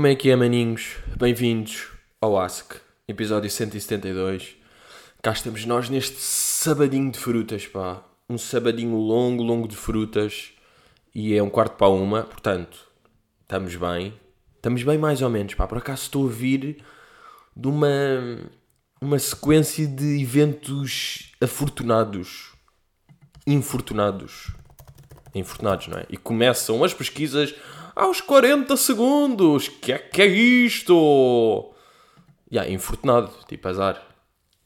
Como é que é, maninhos? Bem-vindos ao Ask, episódio 172. Cá estamos nós neste sabadinho de frutas, pá. Um sabadinho longo, longo de frutas. E é um quarto para uma, portanto, estamos bem. Estamos bem mais ou menos, pá. Por acaso estou a vir de uma, uma sequência de eventos afortunados. Infortunados. Infortunados, não é? E começam as pesquisas aos 40 segundos. Que é que é isto? Yeah, infortunado, tipo azar.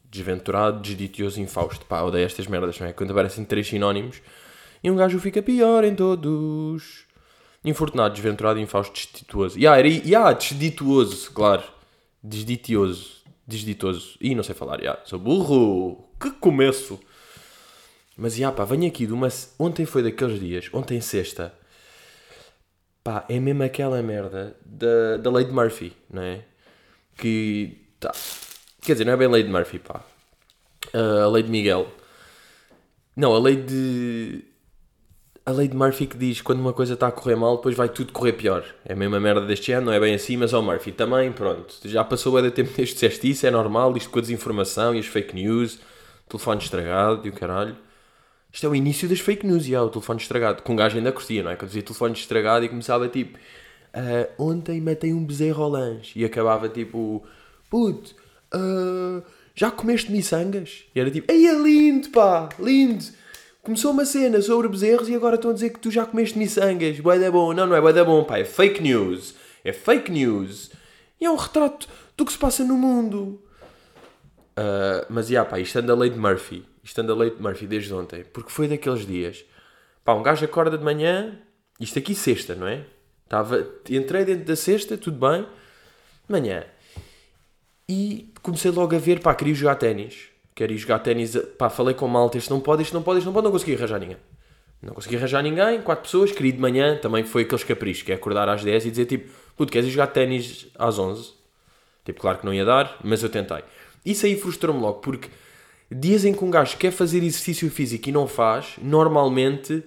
Desventurado, desditioso, infausto. Pá, odeio estas merdas, não é? Quando aparecem três sinónimos e um gajo fica pior em todos. Infortunado, desventurado, infausto, desdituoso. Yeah, era. Yeah, desdituoso, claro. Desditioso. Desditoso. Ih, não sei falar. Yeah. Sou burro. Que começo. Mas, yeah, pá, venho aqui de uma... Ontem foi daqueles dias. Ontem, sexta Pá, é mesmo aquela merda da, da lei de Murphy, não é? Que. Tá. Quer dizer, não é bem lei de Murphy, pá. Uh, a lei de Miguel. Não, a lei de. A lei de Murphy que diz quando uma coisa está a correr mal, depois vai tudo correr pior. É a mesma merda deste ano, não é bem assim, mas ao Murphy também, pronto. Já passou o tempo desde que disseste isso, é normal, isto com a desinformação e as fake news, telefone estragado e o caralho. Isto é o início das fake news, já, o telefone estragado. Com um gajo ainda curtia, não é? Quando dizia telefone estragado e começava tipo... Uh, ontem matei um bezerro ao lanche. E acabava tipo... Puto, uh, já comeste miçangas? E era tipo... Ei, é lindo, pá, lindo. Começou uma cena sobre bezerros e agora estão a dizer que tu já comeste miçangas. Boa da bom. Não, não é boa da bom, pá. É fake news. É fake news. E é um retrato do que se passa no mundo. Uh, mas, já, pá, isto anda a lei de Murphy isto anda leite de Murphy desde ontem, porque foi daqueles dias. Pá, um gajo acorda de manhã, isto aqui sexta, não é? Tava, entrei dentro da sexta, tudo bem, manhã. E comecei logo a ver, pá, queria jogar ténis. Quero ir jogar ténis, pá, falei com malta, isto não pode, isto não pode, isto não pode, não consegui arranjar ninguém. Não consegui arranjar ninguém, quatro pessoas, queria de manhã, também foi aqueles caprichos, que é acordar às 10 e dizer tipo, puto, queres ir jogar ténis às 11? Tipo, claro que não ia dar, mas eu tentei. Isso aí frustrou-me logo, porque dias em que um gajo quer fazer exercício físico e não faz, normalmente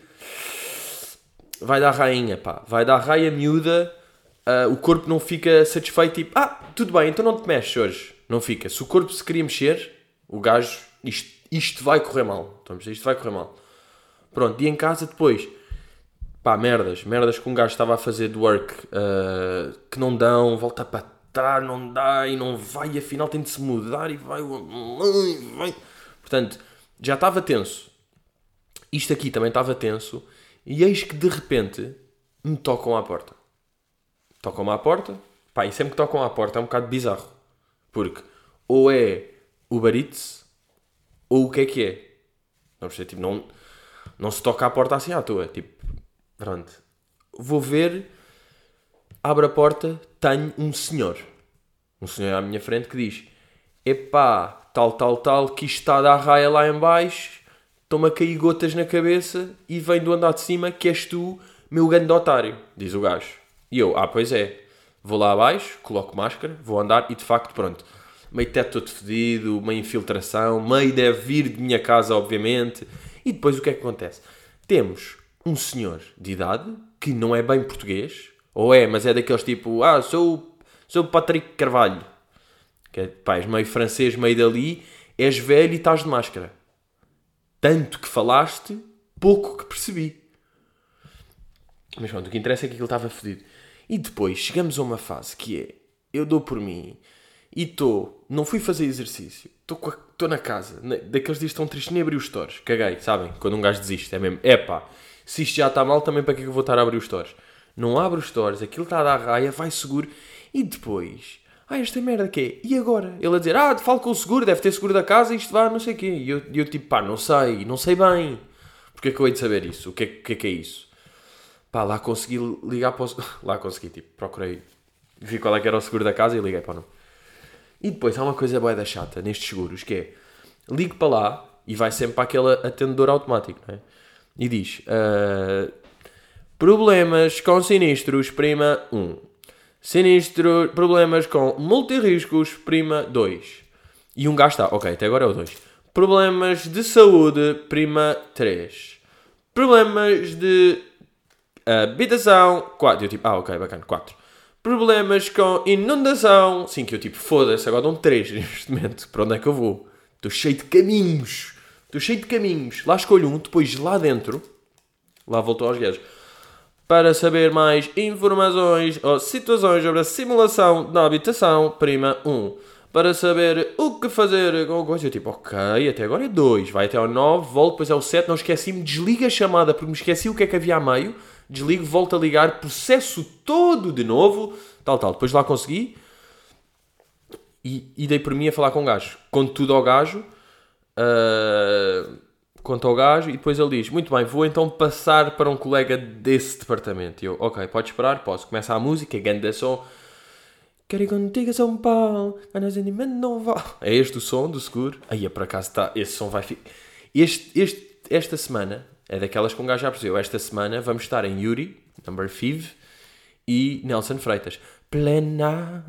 vai dar rainha, pá. Vai dar raia miúda, uh, o corpo não fica satisfeito, tipo, ah, tudo bem, então não te mexes hoje. Não fica. Se o corpo se queria mexer, o gajo, isto, isto vai correr mal. Isto vai correr mal. Pronto, dia em casa depois, pá, merdas, merdas que um gajo estava a fazer de work uh, que não dão, volta para não dá e não vai, e afinal tem de se mudar e vai, vai. Portanto, já estava tenso. Isto aqui também estava tenso. E eis que de repente me tocam à porta. Tocam-me à porta. Pá, e sempre que tocam à porta é um bocado bizarro. Porque ou é o Eats ou o que é que é. Não, tipo, não, não se toca à porta assim à toa. Tipo, pronto. Vou ver, abre a porta, tenho um senhor. Um senhor à minha frente que diz: Epá, tal, tal, tal, que isto está a dar raia lá em baixo, estão-me a cair gotas na cabeça e vem do andar de cima que és tu, meu grande otário, diz o gajo. E eu, ah, pois é. Vou lá abaixo, coloco máscara, vou andar e de facto, pronto. Meio teto todo fedido, meio infiltração, meio deve vir de minha casa, obviamente. E depois o que é que acontece? Temos um senhor de idade que não é bem português, ou é, mas é daqueles tipo, ah, sou, sou Patrick Carvalho que é, pá, és meio francês, meio dali, és velho e estás de máscara. Tanto que falaste, pouco que percebi. Mas pronto, o que interessa é que aquilo estava fodido. E depois chegamos a uma fase que é: eu dou por mim e estou, não fui fazer exercício, estou na casa, daqueles dias estão tristes, nem abri os stores. Caguei, sabem? Quando um gajo desiste, é mesmo: é pá, se isto já está mal, também para que eu vou estar a abrir os stores? Não abro os stores, aquilo está a dar raia, vai seguro e depois ah, esta merda que é? E agora? Ele a dizer, ah, falo com o seguro, deve ter seguro da casa, isto vai, não sei o quê. E eu, eu tipo, pá, não sei, não sei bem. Porque é que eu hei de saber isso? O que é que, é, que é isso? Pá, lá consegui ligar para o... Lá consegui, tipo, procurei, vi qual é que era o seguro da casa e liguei para o nome. E depois há uma coisa boa da chata nestes seguros, que é, ligo para lá e vai sempre para aquele atendedor automático, não é? E diz, uh, problemas com sinistros, prima 1. Sinistro, problemas com multirriscos, prima 2. E um gajo está, ok, até agora é o 2. Problemas de saúde, prima 3. Problemas de habitação, 4. Eu tipo, ah, ok, bacana, 4. Problemas com inundação. Sim, que eu tipo, foda-se, agora dão três neste momento. Para onde é que eu vou? Estou cheio de caminhos. Estou cheio de caminhos. Lá escolho um, depois lá dentro. Lá voltou aos gajos. Para saber mais informações ou situações sobre a simulação da habitação, prima 1. Para saber o que fazer com coisa, eu tipo, ok, até agora é 2. Vai até ao 9, volto, depois é o 7. Não esqueci-me, desliga a chamada porque me esqueci o que é que havia a meio. Desligo, volto a ligar, processo todo de novo, tal, tal. Depois lá consegui e, e dei por mim a falar com o gajo. Conto tudo ao gajo. Uh, conto ao gajo e depois ele diz: Muito bem, vou então passar para um colega desse departamento. E eu, ok, pode esperar, posso. Começa a música, ganda som. Quero ir contigo a São Paulo, não vá. É este o som do seguro? Aí, é por acaso está. Esse som vai ficar. Este, este, esta semana é daquelas que um gajo já percebeu. Esta semana vamos estar em Yuri, number 5, e Nelson Freitas. Plena.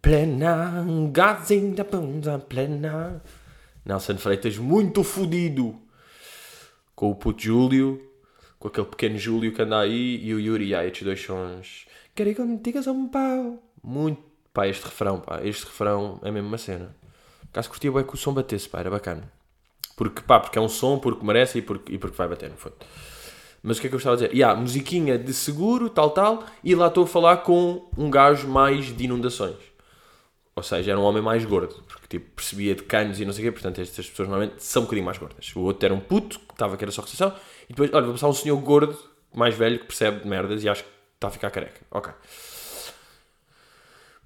Plena. God's da punta plena. Nelson Freitas muito fodido com o puto Júlio, com aquele pequeno Júlio que anda aí e o Yuri. Ah, estes dois sons. Quero ir contigo a São Paulo. Muito. Pá, este refrão, pá, este refrão é mesmo uma cena. Caso curtia bem que o som batesse, pá, era bacana. Porque, pá, porque é um som, porque merece e porque, e porque vai bater, no fundo. Mas o que é que eu estava a dizer? E yeah, musiquinha de seguro, tal, tal, e lá estou a falar com um gajo mais de inundações. Ou seja, era um homem mais gordo, porque tipo, percebia de canos e não sei o quê, portanto estas pessoas normalmente são um bocadinho mais gordas. O outro era um puto, que estava que era só recepção, e depois, olha, vou passar um senhor gordo, mais velho, que percebe de merdas e acho que está a ficar careca. Ok.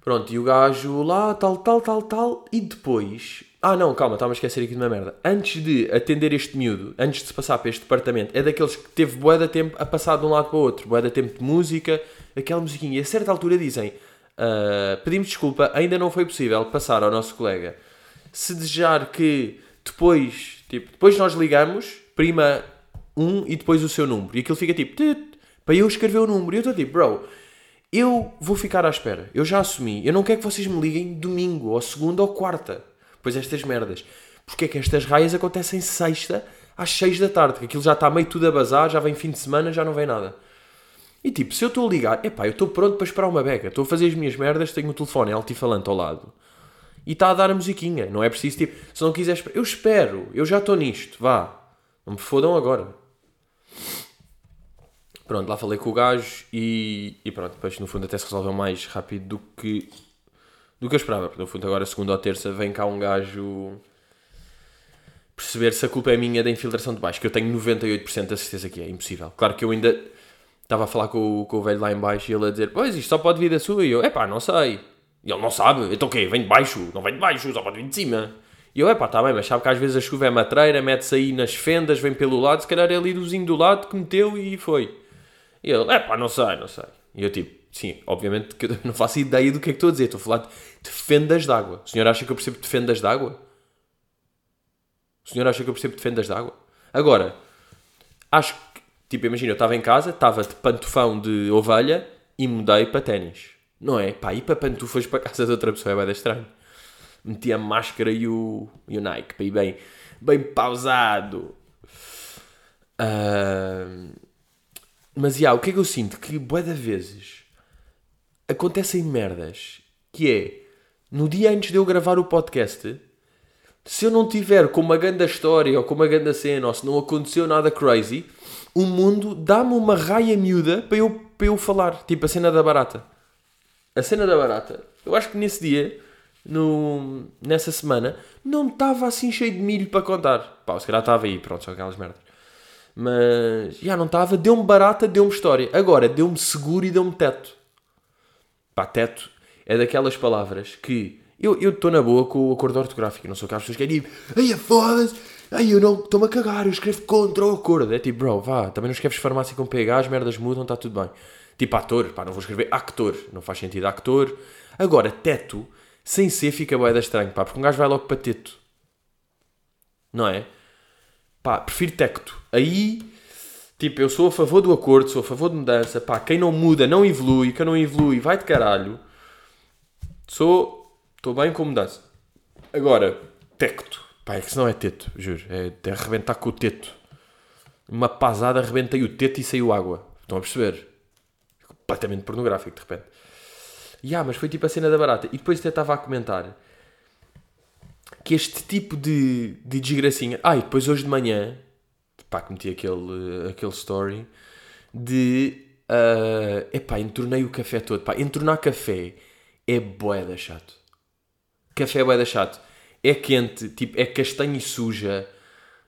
Pronto, e o gajo lá, tal, tal, tal, tal, e depois. Ah não, calma, estava a esquecer aqui de uma merda. Antes de atender este miúdo, antes de se passar para este departamento, é daqueles que teve bué de tempo a passar de um lado para o outro, bué de tempo de música, aquela musiquinha, e a certa altura dizem Uh, pedimos desculpa, ainda não foi possível passar ao nosso colega. Se desejar que depois, tipo, depois nós ligamos, prima um e depois o seu número. E aquilo fica tipo, para eu escrever o número. E eu estou tipo, bro, eu vou ficar à espera. Eu já assumi. Eu não quero que vocês me liguem domingo, ou segunda, ou quarta. Pois estas merdas. Porque é que estas raias acontecem sexta às seis da tarde? Que aquilo já está meio tudo a bazar, já vem fim de semana, já não vem nada. E tipo, se eu estou a ligar, epá, eu estou pronto para esperar uma beca, estou a fazer as minhas merdas, tenho o telefone altifalante ao lado e está a dar a musiquinha, não é preciso tipo, se não quiseres, eu espero, eu já estou nisto, vá, não me fodam agora. Pronto, lá falei com o gajo e, e pronto, depois no fundo até se resolveu mais rápido do que do que eu esperava, porque no fundo agora segunda ou terça vem cá um gajo perceber se a culpa é minha da infiltração de baixo, que eu tenho 98% da certeza que é impossível. Claro que eu ainda estava a falar com o, com o velho lá em baixo e ele a dizer, pois isto só pode vir da sua. E eu, é pá, não sei. E ele não sabe. Então o quê? Vem de baixo? Não vem de baixo, só pode vir de cima. E eu, é pá, está bem, mas sabe que às vezes a chuva é matreira, mete-se aí nas fendas, vem pelo lado, se calhar é ali do vizinho do lado que meteu e foi. E ele, é pá, não sei, não sei. E eu tipo, sim, obviamente que eu não faço ideia do que é que estou a dizer, estou a falar de fendas de água. O senhor acha que eu percebo de fendas de água? O senhor acha que eu percebo de fendas de água? Agora, acho Tipo, imagina, eu estava em casa, estava de pantufão de ovelha e mudei para ténis. Não é? Pá, ir para pantufas para casa de outra pessoa é bem estranho. Meti a máscara e o, e o Nike para ir bem, bem pausado. Uh, mas, já, o que é que eu sinto? Que, boé de vezes, acontecem merdas que é, no dia antes de eu gravar o podcast, se eu não tiver com uma grande história ou com uma grande cena ou se não aconteceu nada crazy o mundo dá-me uma raia miúda para eu, para eu falar. Tipo a cena da barata. A cena da barata. Eu acho que nesse dia, no, nessa semana, não estava assim cheio de milho para contar. Pá, se calhar estava aí, pronto, só aquelas merdas. Mas, já não estava. Deu-me barata, deu-me história. Agora, deu-me seguro e deu-me teto. Pá, teto é daquelas palavras que eu estou na boa com o acordo ortográfico. Não sou aquelas pessoas que é tipo, ai, foda-se Ai, eu não estou-me a cagar, eu escrevo contra o acordo. É tipo, bro, vá, também não escreves farmácia com PH, as merdas mudam, está tudo bem. Tipo, ator, pá, não vou escrever actor, não faz sentido actor. Agora, teto, sem ser, fica boeda estranho, pá, porque um gajo vai logo para teto. Não é? Pá, prefiro tecto. Aí, tipo, eu sou a favor do acordo, sou a favor de mudança, pá, quem não muda não evolui, quem não evolui vai de caralho. Sou, estou bem com mudança. Agora, tecto. Pá, é que senão é teto, juro. É de arrebentar com o teto. Uma pasada, arrebentei o teto e saiu água. Estão a perceber? completamente pornográfico de repente. E ah, mas foi tipo a cena da barata. E depois até estava a comentar que este tipo de, de desgracinha. Ah, e depois hoje de manhã, pá, que meti aquele, aquele story de. Uh, epá, entornei o café todo. Pá, entornar café é boeda chato. Café é boeda chato. É quente, tipo, é castanho e suja.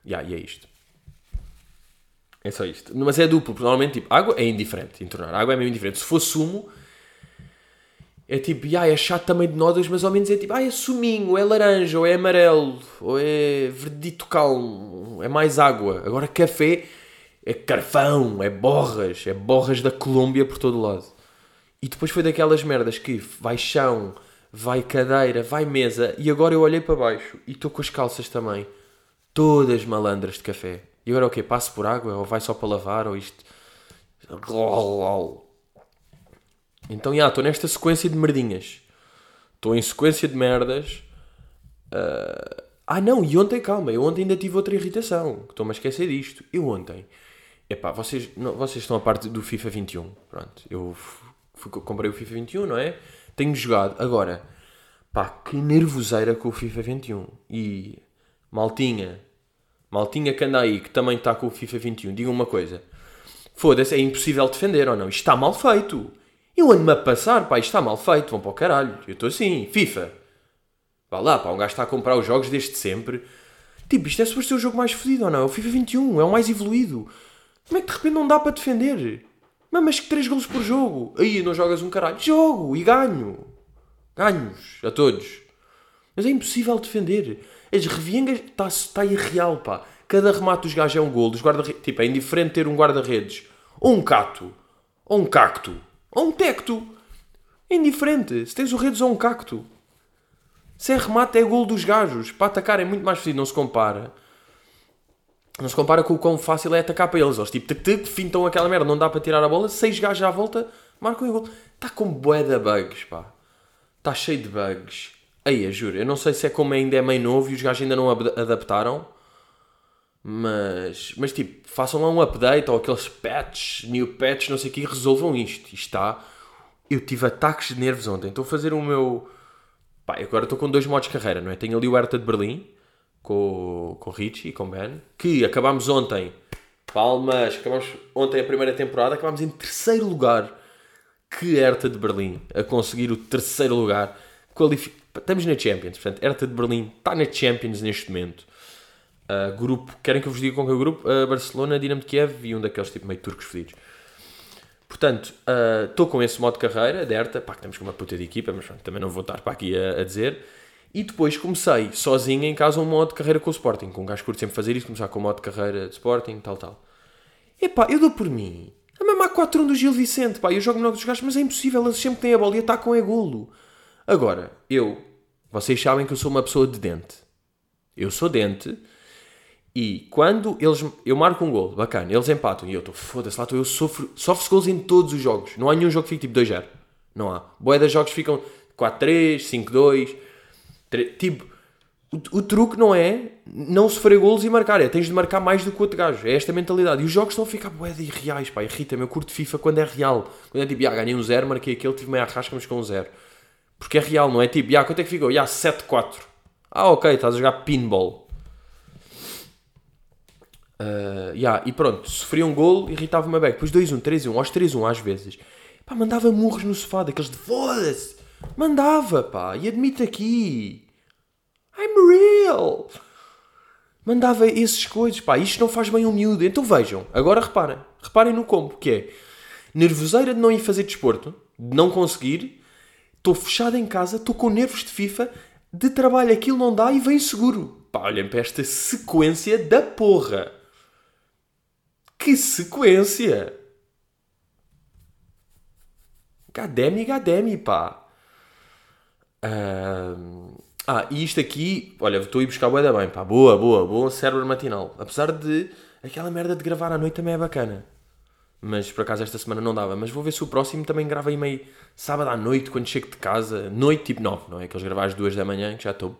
Yeah, e é isto. É só isto. Mas é duplo, porque normalmente, tipo, água é indiferente. Entornar água é mesmo indiferente. Se for sumo, é tipo, ah, é chato também de nódulos, mas ao menos é tipo, ah, é suminho, é laranja, ou é amarelo, ou é verdito calmo, é mais água. Agora café é carvão, é borras, é borras da Colômbia por todo lado. E depois foi daquelas merdas que vai chão, vai cadeira, vai mesa, e agora eu olhei para baixo e estou com as calças também, todas malandras de café. E agora o quê? Passo por água? Ou vai só para lavar? Ou isto. Então, já, estou nesta sequência de merdinhas. Estou em sequência de merdas. Uh... Ah, não, e ontem, calma, eu ontem ainda tive outra irritação. Estou-me a esquecer disto. Eu ontem. Epá, vocês, não, vocês estão a parte do FIFA 21. Pronto, eu fui, comprei o FIFA 21, não é? Tenho jogado. Agora, pá, que nervoseira com o FIFA 21. E maltinha, maltinha que anda aí, que também está com o FIFA 21, diga uma coisa. Foda-se, é impossível defender ou não? Isto está mal feito. Eu ando-me a passar, pá, isto está mal feito, vão para o caralho. Eu estou assim, FIFA. Vá lá, pá, um gajo está a comprar os jogos desde sempre. Tipo, isto é suposto ser o jogo mais fodido ou não? É o FIFA 21, é o mais evoluído. Como é que de repente não dá para defender? Mas que 3 golos por jogo. Aí não jogas um caralho. Jogo e ganho. Ganhos a todos. Mas é impossível defender. As reviengas está tá irreal, pá. Cada remate dos gajos é um gol. Dos guarda tipo, é indiferente ter um guarda-redes. Ou um cato. Ou um cacto. Ou um tecto. É indiferente. Se tens o redes ou um cacto. Se é remate, é gol dos gajos. Para atacar é muito mais fácil, não se compara. Não se compara com o quão fácil é atacar para eles. Eles tipo, tic, fintam aquela merda, não dá para tirar a bola. Seis gajos à volta, marcam o gol. Está com bué de bugs, pá. Está cheio de bugs. Aí, juro, eu não sei se é como ainda é meio novo e os gajos ainda não adaptaram. Mas, mas tipo, façam lá um update ou aqueles patches, new patches, não sei o que, e resolvam isto. Isto está. Eu tive ataques de nervos ontem. Estou a fazer o meu. Pá, agora estou com dois modos de carreira, não é? Tenho ali o Hertha de Berlim, com, com o Richie e com o Ben, que acabámos ontem. Palmas, acabámos ontem a primeira temporada, acabámos em terceiro lugar. Que Hertha de Berlim, a conseguir o terceiro lugar. Qualific... Estamos na Champions, portanto, Hertha de Berlim está na Champions neste momento. Uh, grupo, querem que eu vos diga com que é o grupo? Uh, Barcelona, Dinamo de Kiev e um daqueles tipo meio turcos fedidos. Portanto, estou uh, com esse modo de carreira, derta, pá, que estamos com uma puta de equipa, mas também não vou estar para aqui a, a, dizer. E depois comecei sozinho em casa um modo de carreira com o Sporting, com um gajo curto sempre fazer isso, começar com o modo de carreira de Sporting, tal, tal. Epá, eu dou por mim. A mesma 4-1 do Gil Vicente, pá, eu jogo melhor que os gajos, mas é impossível, eles sempre têm a bola e atacam é golo. Agora, eu, vocês sabem que eu sou uma pessoa de dente. Eu sou dente e quando eles, eu marco um gol, bacana, eles empatam e eu estou, foda-se, lá eu sofro, sofro gols em todos os jogos. Não há nenhum jogo que fique tipo 2-0. Não há. Boé das jogos ficam 4-3, 5-2. Tipo, o, o, truque não é não sofrer golos e marcar, é tens de marcar mais do que o outro gajo. É esta mentalidade. E os jogos estão a ficar boé de irreais, pá. Irrita-me. Eu curto FIFA quando é real. Quando é tipo, ah, ganhei um 0, marquei aquele, tive meio arrasca, mas com um 0. Porque é real, não é tipo, ah, quanto é que ficou? Ah, 7-4. Ah, ok, estás a jogar pinball. Uh, yeah, e pronto, sofria um gol, irritava-me beca. Depois 2-1, 3-1, aos 3-1 às vezes. Pá, mandava murros no sofá, daqueles de foda-se. Mandava, pá, e admite aqui. I'm real. Mandava esses coisas, pá, isto não faz bem um miúdo. Então vejam, agora reparem, reparem no combo, que é nervoseira de não ir fazer desporto, de não conseguir, estou fechado em casa, estou com nervos de FIFA, de trabalho aquilo não dá e vem seguro. Pá, olhem para esta sequência da porra. Que sequência! Gademi, Gademi, pá. Ah, e isto aqui, olha, estou a ir buscar boa da bem, pá. Boa, boa, boa cérebro matinal. Apesar de aquela merda de gravar à noite também é bacana. Mas por acaso esta semana não dava. Mas vou ver se o próximo também grava aí meio sábado à noite, quando chego de casa. Noite tipo 9, não é? Aqueles gravar às 2 da manhã que já estou.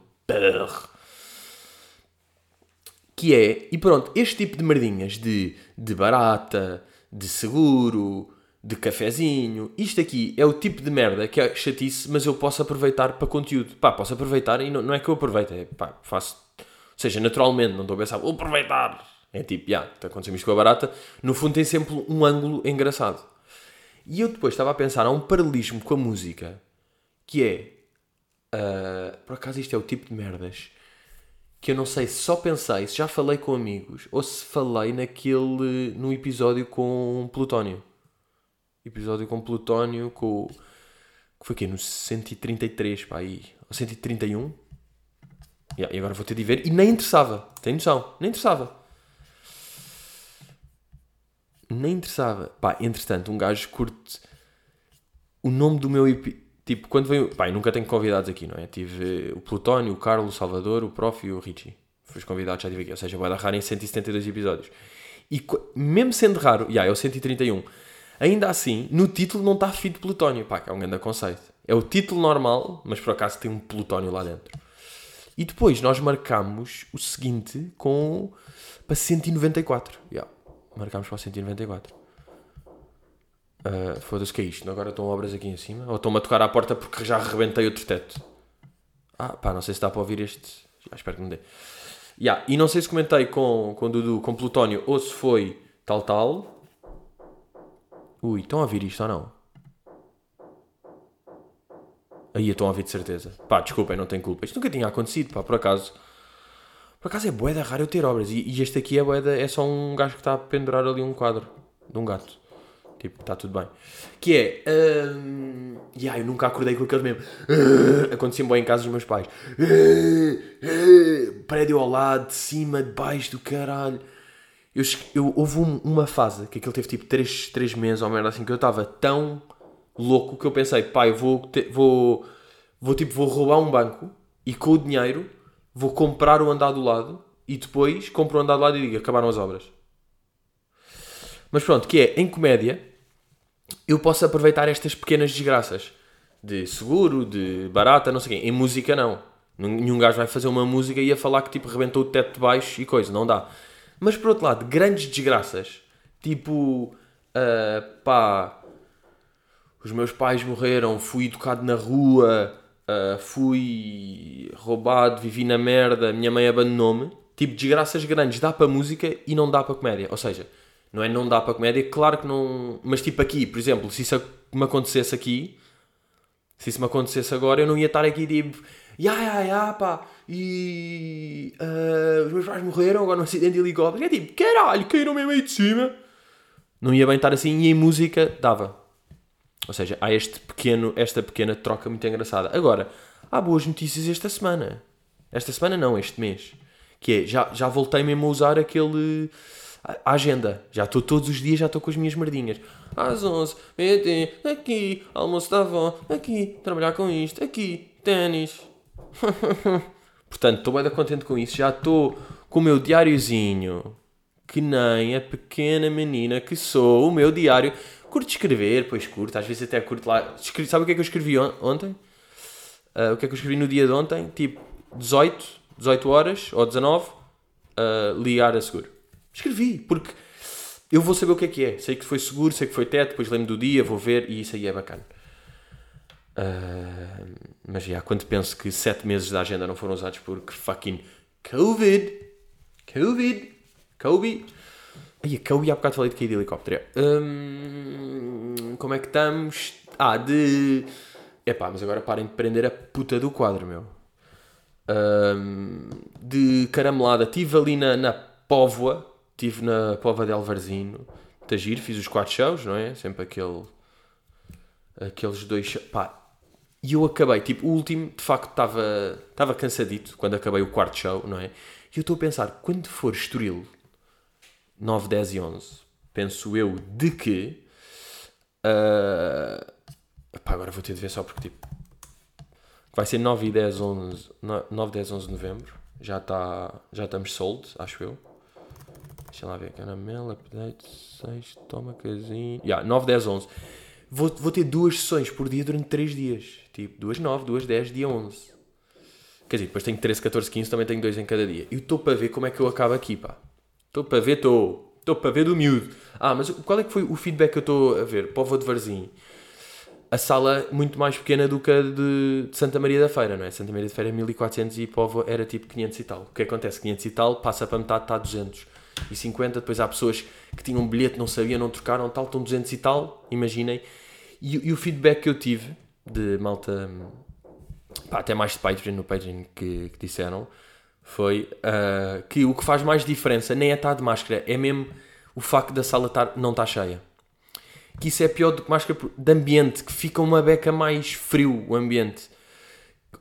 Que é, e pronto, este tipo de merdinhas de, de barata, de seguro, de cafezinho. Isto aqui é o tipo de merda que é chatice, mas eu posso aproveitar para conteúdo. Pá, posso aproveitar e não, não é que eu aproveito, é pá, faço. Ou seja, naturalmente, não estou a pensar, vou aproveitar. É tipo, já, está acontecendo isto com a barata. No fundo tem sempre um ângulo engraçado. E eu depois estava a pensar, há um paralelismo com a música, que é. Uh, por acaso isto é o tipo de merdas que eu não sei se só pensei, se já falei com amigos ou se falei naquele. no episódio com Plutónio. Episódio com Plutónio, com. que foi aqui? No 133, pá, aí. Ou 131? Yeah, e agora vou ter de ver. E nem interessava, tem noção? Nem interessava. Nem interessava. Pá, entretanto, um gajo curte o nome do meu Tipo, quando veio. Pá, nunca tenho convidados aqui, não é? Tive o Plutónio, o Carlos, o Salvador, o Prof e o Richie. Fui os convidados, já tive aqui. Ou seja, vai dar raro em 172 episódios. E mesmo sendo raro, já, yeah, é o 131. Ainda assim, no título não está fit Plutónio. Pá, que é um grande conceito. É o título normal, mas por acaso tem um Plutónio lá dentro. E depois nós marcamos o seguinte com. para 194. Yeah, marcámos para 194. Uh, Foda-se que é isto. Agora estão obras aqui em cima. Ou estão-me a tocar à porta porque já arrebentei outro teto. Ah, pá, não sei se dá para ouvir este. Já espero que não dê. Yeah. E não sei se comentei com, com Dudu, com Plutónio, ou se foi tal tal. Ui, estão a ouvir isto ou não? Aí estão a ouvir de certeza. Pá, desculpem, não tem culpa. Isto nunca tinha acontecido, pá, por acaso. Por acaso é boeda raro eu ter obras. E, e este aqui é boeda, é só um gajo que está a pendurar ali um quadro de um gato. Tipo, está tudo bem. Que é. Um, yeah, eu nunca acordei com aquele mesmo. Uh, Acontecia bem em casa dos meus pais. Prédio ao lado, de cima, de baixo do caralho. Eu, eu, houve um, uma fase que aquilo teve tipo 3, 3 meses ou merda assim que eu estava tão louco que eu pensei, pai, vou, te, vou, vou tipo, vou roubar um banco e com o dinheiro vou comprar o andar do lado e depois compro o andar do lado e digo, acabaram as obras. Mas pronto, que é, em comédia, eu posso aproveitar estas pequenas desgraças de seguro, de barata, não sei o quê. Em música, não. Nenhum gajo vai fazer uma música e ia falar que tipo rebentou o teto de baixo e coisa, não dá. Mas por outro lado, grandes desgraças, tipo, uh, pá, os meus pais morreram, fui educado na rua, uh, fui roubado, vivi na merda, minha mãe abandonou-me. Tipo, desgraças grandes dá para música e não dá para comédia. Ou seja, não é? Não dá para comédia, claro que não. Mas tipo aqui, por exemplo, se isso me acontecesse aqui, se isso me acontecesse agora, eu não ia estar aqui tipo, ya, ya, ya, pá, e uh, os meus pais morreram agora num acidente de helicóptero. E é tipo, caralho, caíram mesmo aí de cima. Não ia bem estar assim e em música dava. Ou seja, há este pequeno, esta pequena troca muito engraçada. Agora, há boas notícias esta semana. Esta semana não, este mês. Que é, já, já voltei mesmo a usar aquele a agenda. Já estou todos os dias, já estou com as minhas merdinhas. Às 11, PT, aqui, almoço da avó, aqui, trabalhar com isto, aqui, ténis. Portanto, estou bem contente com isso. Já estou com o meu diáriozinho. Que nem a pequena menina que sou, o meu diário. Curto escrever, pois curto, às vezes até curto lá. Sabe o que é que eu escrevi ontem? Uh, o que é que eu escrevi no dia de ontem? Tipo, 18, 18 horas ou 19, uh, ligar a seguro. Escrevi, porque eu vou saber o que é que é. Sei que foi seguro, sei que foi teto, depois lembro do dia, vou ver e isso aí é bacana. Uh, mas já, quando penso que sete meses da agenda não foram usados porque fucking Covid, Covid, Covid. Ai, a Kobe há bocado falei de cair de helicóptero. Um, como é que estamos? Ah, de. Epá, mas agora parem de prender a puta do quadro, meu. Um, de caramelada. Estive ali na, na Póvoa, Estive na Pova de Alvarzino, Tagir, fiz os quatro shows, não é? Sempre aquele. Aqueles dois. Pá. E eu acabei, tipo, o último, de facto, estava estava cansadito quando acabei o quarto show, não é? E eu estou a pensar, quando for Estoril, 9, 10 e 11, penso eu de que. Uh, pá, agora vou ter de ver só porque, tipo. Vai ser 9 e 10, 11. 9, 10, 11 de novembro. Já, tá, já estamos sold, acho eu. Deixa lá ver. Caramelo, update, 6, toma casinho. Yeah, 9, 10, 11. Vou, vou ter duas sessões por dia durante 3 dias. Tipo, duas 9, duas 10, dia 11. Quer dizer, depois tenho 13, 14, 15, também tenho dois em cada dia. E estou para ver como é que eu acabo aqui, pá. Estou para ver, estou. Estou para ver do miúdo. Ah, mas qual é que foi o feedback que eu estou a ver? Povo de Varzim. A sala muito mais pequena do que a de, de Santa Maria da Feira, não é? Santa Maria da Feira é 1400 e Povo era tipo 500 e tal. O que acontece? 500 e tal, passa para metade, está 250. Depois há pessoas que tinham um bilhete, não sabiam, não trocaram, tal, estão 200 e tal, imaginem. E, e o feedback que eu tive de malta, pá, até mais de Patreon no Patreon que, que disseram, foi uh, que o que faz mais diferença nem é estar de máscara, é mesmo o facto da sala tar, não estar cheia. Que isso é pior do que máscara de ambiente, que fica uma beca mais frio o ambiente.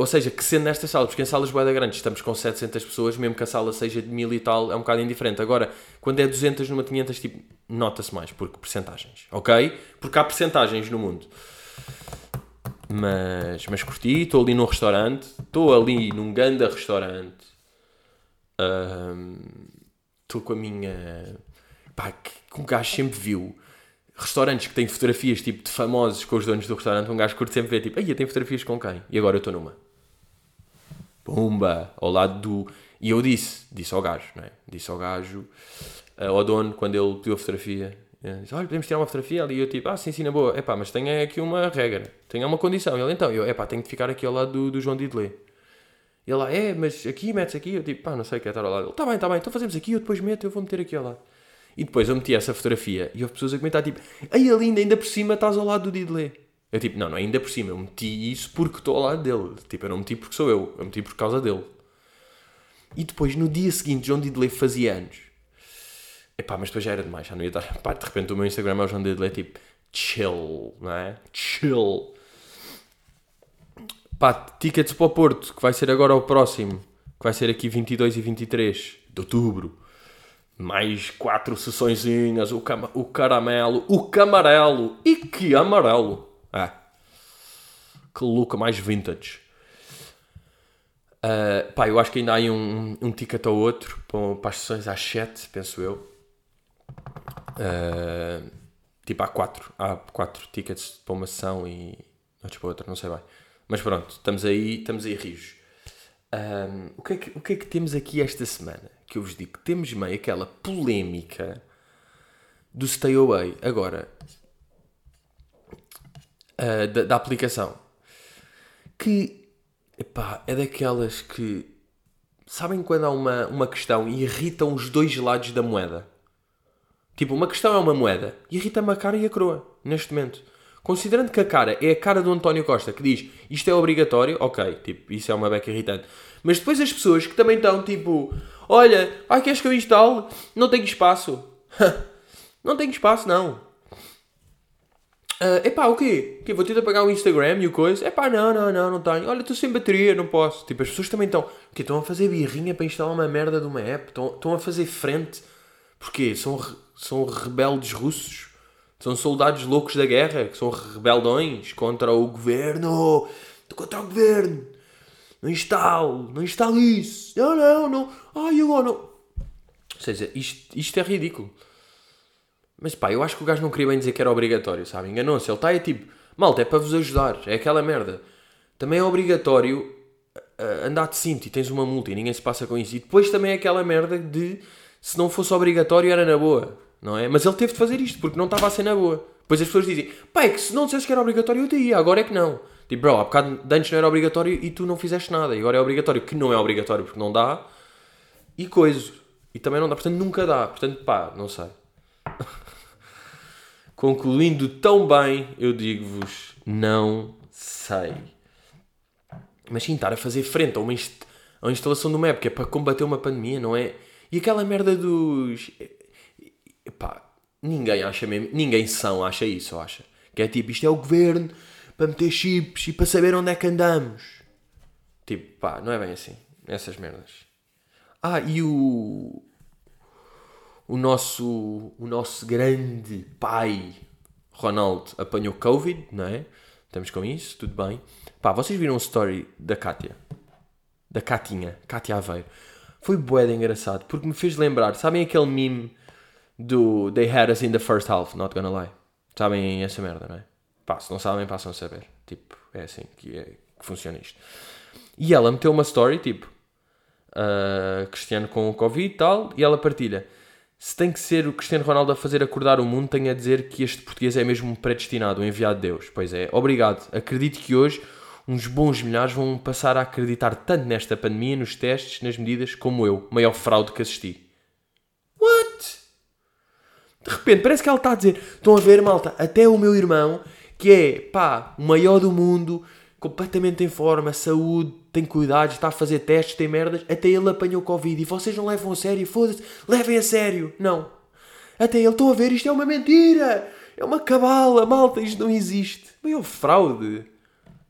Ou seja, que sendo nestas salas, porque em salas boeda grandes estamos com 700 pessoas, mesmo que a sala seja de 1000 e tal, é um bocado indiferente. Agora, quando é 200 numa 500, tipo, nota-se mais, porque percentagens, ok? Porque há percentagens no mundo. Mas, mas curti, estou ali num restaurante, estou ali num ganda restaurante, estou um, com a minha. pá, que um gajo sempre viu. Restaurantes que têm fotografias tipo de famosos com os donos do restaurante, um gajo curte sempre ver tipo, aí tem fotografias com quem? E agora eu estou numa. Pumba! Ao lado do. E eu disse, disse ao gajo, não é? Disse ao gajo, uh, ao dono, quando ele pediu a fotografia, disse, olha, podemos tirar uma fotografia ali. E eu tipo, ah, sim, sim, na boa. Epá, mas tem aqui uma regra, tem uma condição. E ele, então, eu, epá, tenho que ficar aqui ao lado do, do João. E ele lá, é, mas aqui metes aqui. Eu tipo, pá, não sei o que é estar ao lado. Ele, tá bem, tá bem, então fazemos aqui, eu depois meto, eu vou meter aqui ao lado. E depois eu meti essa fotografia e houve pessoas a comentar tipo, ai Alinda, ainda por cima estás ao lado do Didelé. Eu tipo, não, não ainda por cima, eu meti isso porque estou ao lado dele. Tipo, eu não meti porque sou eu, eu meti por causa dele. E depois, no dia seguinte, João Didelé fazia anos. Epá, mas depois já era demais, já não ia. Pá, de repente o meu Instagram é o João Didelé, tipo, chill, não é? Chill. Pá, tickets para o Porto, que vai ser agora o próximo, que vai ser aqui 22 e 23 de outubro. Mais quatro sessõezinhas, o, cam o caramelo, o camarelo, e que amarelo! É. Que look mais vintage. Uh, pá, eu acho que ainda há aí um, um ticket ou outro para, as sessões às 7, penso eu. Uh, tipo, há 4. Há 4 tickets para uma sessão e outros para outra, não sei bem. Mas pronto, estamos aí, estamos aí rijos. Um, o, que é que, o que é que temos aqui esta semana? Que eu vos digo, temos meio aquela polémica do Stay Away. Agora, uh, da, da, aplicação. Que, epá, é daquelas que... Sabem quando há uma, uma questão e irritam os dois lados da moeda? Tipo, uma questão é uma moeda irrita-me a cara e a coroa, neste momento. Considerando que a cara é a cara do António Costa que diz isto é obrigatório, ok, tipo, isso é uma beca irritante. Mas depois as pessoas que também estão tipo, olha, ai queres que eu instale? Não tenho espaço. não tenho espaço, não. Uh, epá, o quê? Que vou ter de apagar o Instagram e o coisa? Epá, não, não, não, não tenho. Olha, estou sem bateria, não posso. Tipo, as pessoas também estão. Que estão a fazer birrinha para instalar uma merda de uma app. Estão, estão a fazer frente. Porquê? São, são rebeldes russos? São soldados loucos da guerra, que são rebeldões contra o governo. Contra o governo. Não instalo, não instalo isso. Não, não, não. Ai, agora não. Ou seja, isto, isto é ridículo. Mas pá, eu acho que o gajo não queria bem dizer que era obrigatório, sabe? Enganou-se. Ele está aí tipo, malta, é para vos ajudar. É aquela merda. Também é obrigatório uh, andar de cinto e tens uma multa e ninguém se passa com isso. E depois também é aquela merda de se não fosse obrigatório era na boa não é? Mas ele teve de fazer isto porque não estava a ser na boa. Depois as pessoas dizem, pá, é que se não dissesse que era obrigatório eu te ia, agora é que não. Tipo, bro, há bocado antes não era obrigatório e tu não fizeste nada. E agora é obrigatório, que não é obrigatório porque não dá. E coisa. E também não dá, portanto nunca dá. Portanto, pá, não sei. Concluindo tão bem, eu digo-vos, não sei. Mas sim, estar a fazer frente a uma, inst a uma instalação de uma época é para combater uma pandemia, não é? E aquela merda dos Epá, ninguém acha mesmo, ninguém são acha isso, acha. Que é tipo, isto é o governo para meter chips e para saber onde é que andamos. Tipo, pá, não é bem assim. Essas merdas. Ah, e o. O nosso, o nosso grande pai, Ronaldo, apanhou Covid, não é? Estamos com isso, tudo bem. Pá, vocês viram o story da Kátia? Da Catinha, Kátia Aveiro. Foi bué de engraçado, porque me fez lembrar, sabem aquele meme do They Had Us in the First Half, not gonna lie. Sabem essa merda, não é? Pá, se não sabem, passam a saber. Tipo, é assim que, é, que funciona isto. E ela meteu uma story, tipo, uh, Cristiano com o Covid e tal, e ela partilha. Se tem que ser o Cristiano Ronaldo a fazer acordar o mundo, tenho a dizer que este português é mesmo um predestinado, um enviado de Deus. Pois é, obrigado. Acredito que hoje uns bons milhares vão passar a acreditar tanto nesta pandemia, nos testes, nas medidas, como eu, maior fraude que assisti. What? De repente, parece que ela está a dizer: estão a ver, malta, até o meu irmão, que é, pá, o maior do mundo, completamente em forma, saúde, tem cuidados, está a fazer testes, tem merdas, até ele apanhou Covid e vocês não levam a sério, foda-se, levem a sério. Não. Até ele, estão a ver, isto é uma mentira, é uma cabala, malta, isto não existe. Meio fraude.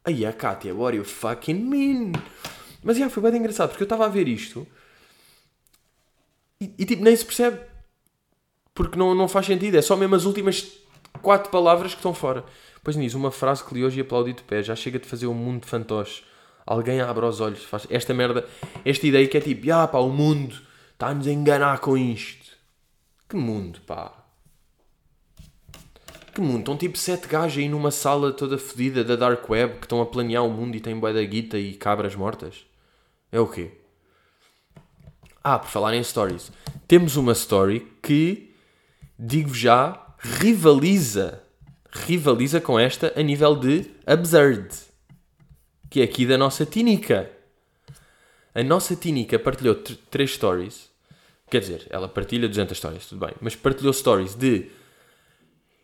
Aí a Kátia, what you fucking mean? Mas já, foi bem engraçado, porque eu estava a ver isto e, e tipo, nem se percebe. Porque não, não faz sentido, é só mesmo as últimas quatro palavras que estão fora. Pois nisso, uma frase que li hoje e aplaudi de pé, já chega de fazer um mundo de. Alguém abre os olhos, faz esta merda, esta ideia que é tipo, ah pá, o mundo está-nos a enganar com isto. Que mundo, pá. Que mundo? Estão tipo sete gajos aí numa sala toda fodida da Dark Web que estão a planear o mundo e têm bué da guita e cabras mortas? É o quê? Ah, por falar em stories. Temos uma story que, digo já, rivaliza. Rivaliza com esta a nível de absurd. Que é aqui da nossa Tinica. A nossa Tinica partilhou três stories. Quer dizer, ela partilha 200 stories, tudo bem. Mas partilhou stories de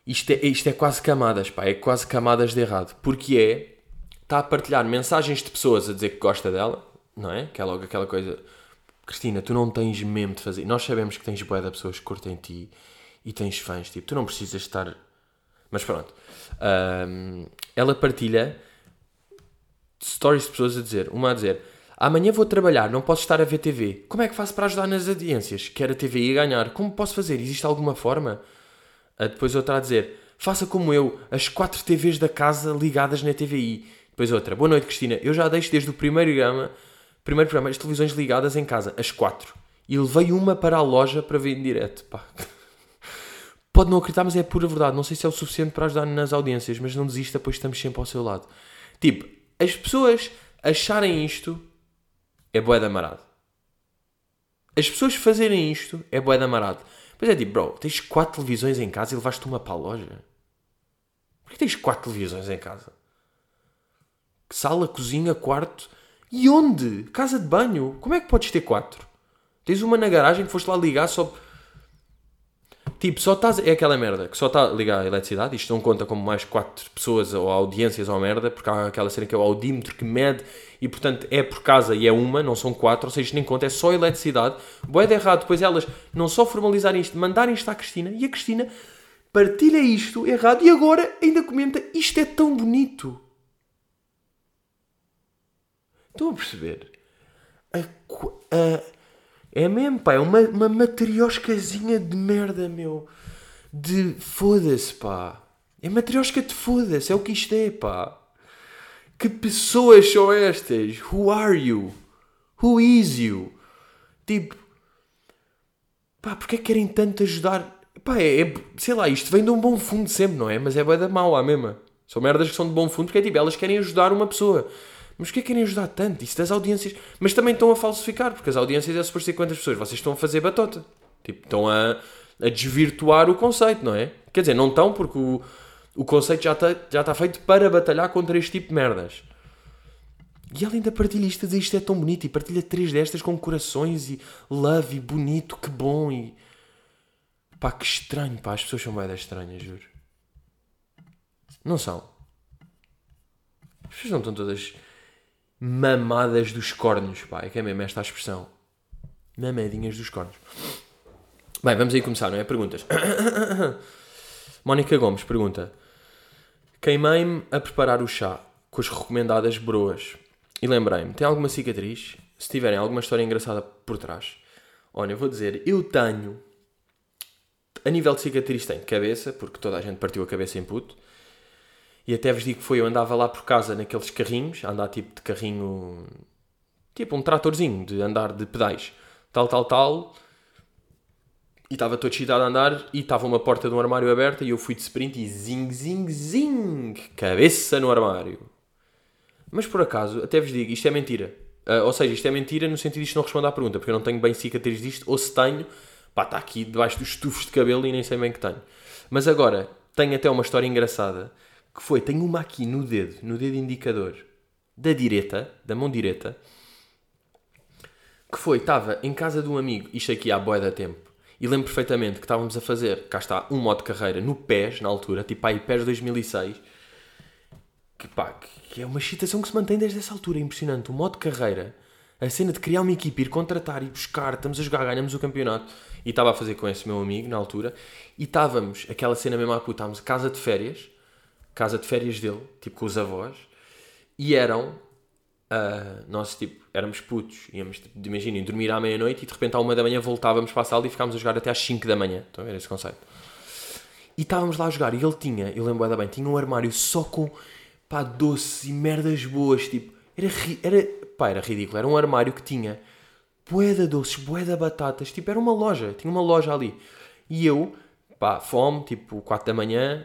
isto é, isto é quase camadas, pá, é quase camadas de errado. Porque é, está a partilhar mensagens de pessoas a dizer que gosta dela, não é? Que é logo aquela coisa, Cristina, tu não tens mesmo de fazer. Nós sabemos que tens boé de pessoas que curtem ti e tens fãs, tipo, tu não precisas estar. Mas pronto. Um, ela partilha stories de pessoas a dizer, uma a dizer, amanhã vou trabalhar, não posso estar a ver TV. Como é que faço para ajudar nas audiências? Quero a TV e ganhar. Como posso fazer? Existe alguma forma? Depois outra a dizer: Faça como eu, as quatro TVs da casa ligadas na TVI. Depois outra: Boa noite, Cristina. Eu já deixo desde o primeiro programa, primeiro programa as televisões ligadas em casa, as quatro. E levei uma para a loja para ver em direto. Pá. Pode não acreditar, mas é pura verdade. Não sei se é o suficiente para ajudar nas audiências, mas não desista, pois estamos sempre ao seu lado. Tipo, as pessoas acharem isto é boé de amarado. As pessoas fazerem isto é boé de amarado. Pois é, tipo, bro, tens quatro televisões em casa e levaste uma para a loja? Porquê tens quatro televisões em casa? Sala, cozinha, quarto. E onde? Casa de banho. Como é que podes ter quatro? Tens uma na garagem que foste lá ligar só Tipo, só estás. É aquela merda que só está ligada à eletricidade. Isto não conta como mais 4 pessoas ou audiências ou merda, porque há aquela cena que é o audímetro que mede e, portanto, é por casa e é uma, não são 4, ou seja, nem conta, é só eletricidade. Boé de errado, depois elas não só formalizarem isto, mandarem isto à Cristina e a Cristina partilha isto errado e agora ainda comenta isto é tão bonito. Estão a perceber? A, a, é mesmo, pá, é uma, uma matrioscazinha de merda, meu. De foda-se, pá. É matriosca de foda-se, é o que isto é, pá. Que pessoas são estas? Who are you? Who is you? Tipo, pá, porque é que querem tanto ajudar? Pá, é, é, sei lá, isto vem de um bom fundo sempre, não é? Mas é boa da mau, a mesma. São merdas que são de bom fundo porque é tipo, elas querem ajudar uma pessoa. Mas que é que querem ajudar tanto? Isso das audiências. Mas também estão a falsificar, porque as audiências é suposto ser quantas pessoas? Vocês estão a fazer batota. Tipo, estão a, a desvirtuar o conceito, não é? Quer dizer, não estão porque o, o conceito já está já tá feito para batalhar contra este tipo de merdas. E ela ainda partilha isto isto é tão bonito e partilha três destas com corações e love e bonito, que bom e. Pá, que estranho, pá, as pessoas são bem estranhas, juro. Não são. As pessoas não estão todas mamadas dos cornos, pá, é que é mesmo esta a expressão. Mamadinhas dos cornos. Bem, vamos aí começar, não é? Perguntas. Mónica Gomes pergunta: Queimei-me a preparar o chá com as recomendadas broas e lembrei-me: tem alguma cicatriz? Se tiverem alguma história engraçada por trás. Olha, eu vou dizer: eu tenho. A nível de cicatriz, tenho cabeça, porque toda a gente partiu a cabeça em puto. E até vos digo que foi, eu andava lá por casa naqueles carrinhos, andar tipo de carrinho, tipo um tratorzinho, de andar de pedais, tal, tal, tal. E estava todo excitado a andar e estava uma porta de um armário aberta e eu fui de sprint e zing, zing, zing, cabeça no armário. Mas por acaso, até vos digo, isto é mentira. Uh, ou seja, isto é mentira no sentido de isto não responder à pergunta, porque eu não tenho bem cicatriz disto, ou se tenho, Pá, está aqui debaixo dos estufos de cabelo e nem sei bem que tenho. Mas agora, tenho até uma história engraçada, que foi, tenho uma aqui no dedo, no dedo indicador, da direita, da mão direita, que foi, estava em casa de um amigo, isto aqui há boia da tempo, e lembro perfeitamente que estávamos a fazer, cá está, um modo de carreira no PES, na altura, tipo aí PES 2006, que pá, que é uma excitação que se mantém desde essa altura, é impressionante. O modo de carreira, a cena de criar uma equipe, ir contratar e buscar, estamos a jogar, ganhamos o campeonato, e estava a fazer com esse meu amigo na altura, e estávamos, aquela cena mesmo à puta, estávamos casa de férias, casa de férias dele, tipo com os avós, e eram, uh, nós tipo, éramos putos, íamos, tipo, imaginem, dormir à meia-noite e de repente à uma da manhã voltávamos para a sala e ficámos a jogar até às 5 da manhã. Estão a ver esse conceito? E estávamos lá a jogar e ele tinha, eu lembro bem, tinha um armário só com pá, doces e merdas boas, tipo, era, era, pá, era ridículo, era um armário que tinha bué de doces, bué de batatas, tipo, era uma loja, tinha uma loja ali. E eu, pá, fome, tipo, 4 da manhã,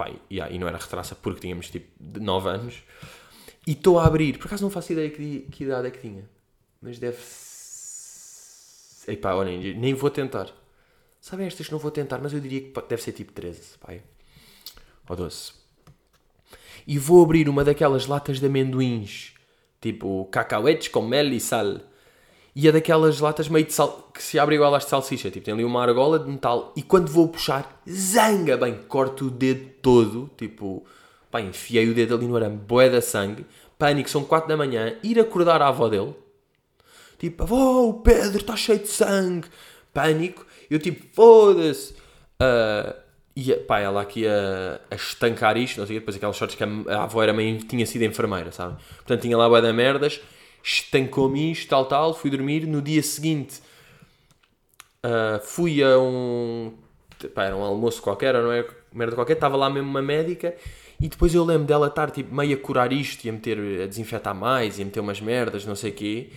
pá, e, não era retraça porque tínhamos, tipo, 9 anos, e estou a abrir, por acaso não faço ideia que, que idade é que tinha. Mas deve Ei pá, olhem, nem vou tentar. Sabem estas que não vou tentar, mas eu diria que deve ser tipo 13, pai. Ou 12. E vou abrir uma daquelas latas de amendoins, tipo cacauetes com mel e sal. E é daquelas latas meio de sal, que se abre igual às de salsicha, tipo tem ali uma argola de metal. E quando vou puxar, zanga bem, corto o dedo todo, tipo Pá, enfiei o dedo ali no arame, boé da sangue. Pânico, são 4 da manhã. Ir acordar a avó dele. Tipo, avó, o Pedro está cheio de sangue. Pânico. Eu tipo, foda-se. Uh, e pá, ela aqui a, a estancar isto, não sei depois aquelas sortes que a, a avó era meio, tinha sido enfermeira, sabe? Portanto, tinha lá boé da merdas, estancou-me isto, tal, tal, fui dormir. No dia seguinte, uh, fui a um, pá, era um almoço qualquer, não é? Merda qualquer, estava lá mesmo uma médica e depois eu lembro dela estar tipo, meio a curar isto e a meter a desinfetar mais e a meter umas merdas, não sei o quê.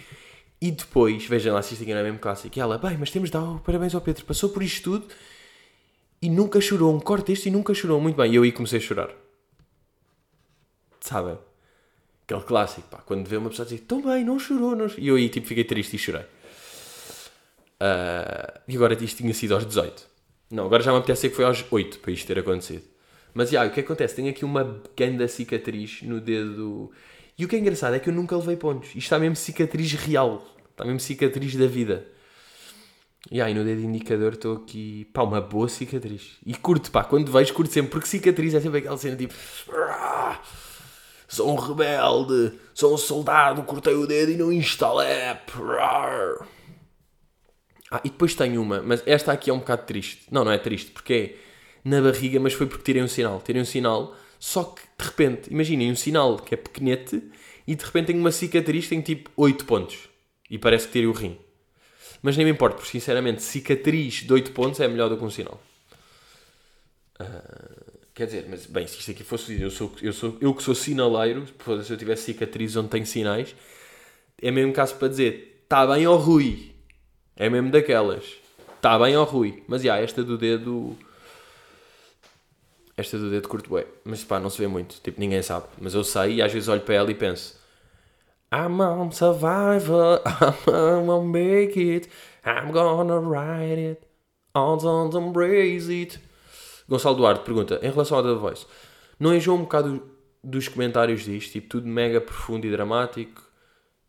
E depois, vejam lá se isto aqui não é mesmo clássico. Ela, bem, mas temos de dar parabéns ao Pedro, passou por isto tudo e nunca chorou. Um corte este e nunca chorou. Muito bem, e eu aí comecei a chorar. Sabem? Aquele clássico, pá. Quando vê uma pessoa dizer, tão bem, não chorou. Não... E eu aí tipo fiquei triste e chorei. Uh, e agora isto tinha sido aos 18. Não, agora já me apetece que foi aos 8 para isto ter acontecido. Mas, já, o que acontece? Tenho aqui uma grande cicatriz no dedo. E o que é engraçado é que eu nunca levei pontos. Isto está mesmo cicatriz real. Está mesmo cicatriz da vida. E aí no dedo indicador estou aqui, pá, uma boa cicatriz. E curto, pá, quando vejo curto sempre, porque cicatriz é sempre aquela cena tipo. Sou um rebelde, sou um soldado, cortei o dedo e não instalei. Ah, e depois tenho uma, mas esta aqui é um bocado triste. Não, não é triste, porque é na barriga, mas foi porque tirei um sinal. Tirei um sinal, só que de repente, imaginem um sinal que é pequenete e de repente tenho uma cicatriz, tenho tipo 8 pontos. E parece que tirei o rim. Mas nem me importa, porque sinceramente, cicatriz de 8 pontos é melhor do que um sinal. Uh, quer dizer, mas bem, se isto aqui fosse. Eu, sou, eu, sou, eu que sou sinaleiro, se eu tivesse cicatriz onde tenho sinais, é mesmo caso para dizer está bem ou Rui. É mesmo daquelas. Está bem ou Rui. Mas já, esta do dedo esta do dedo curto bué. Mas pá, não se vê muito. Tipo, ninguém sabe. Mas eu sei e às vezes olho para ela e penso I'm a survivor, I'm gonna make it, I'm gonna ride it, I'm gonna embrace it. Gonçalo Duarte pergunta, em relação ao The Voice, não enjoa um bocado dos comentários disto? Tipo, tudo mega profundo e dramático.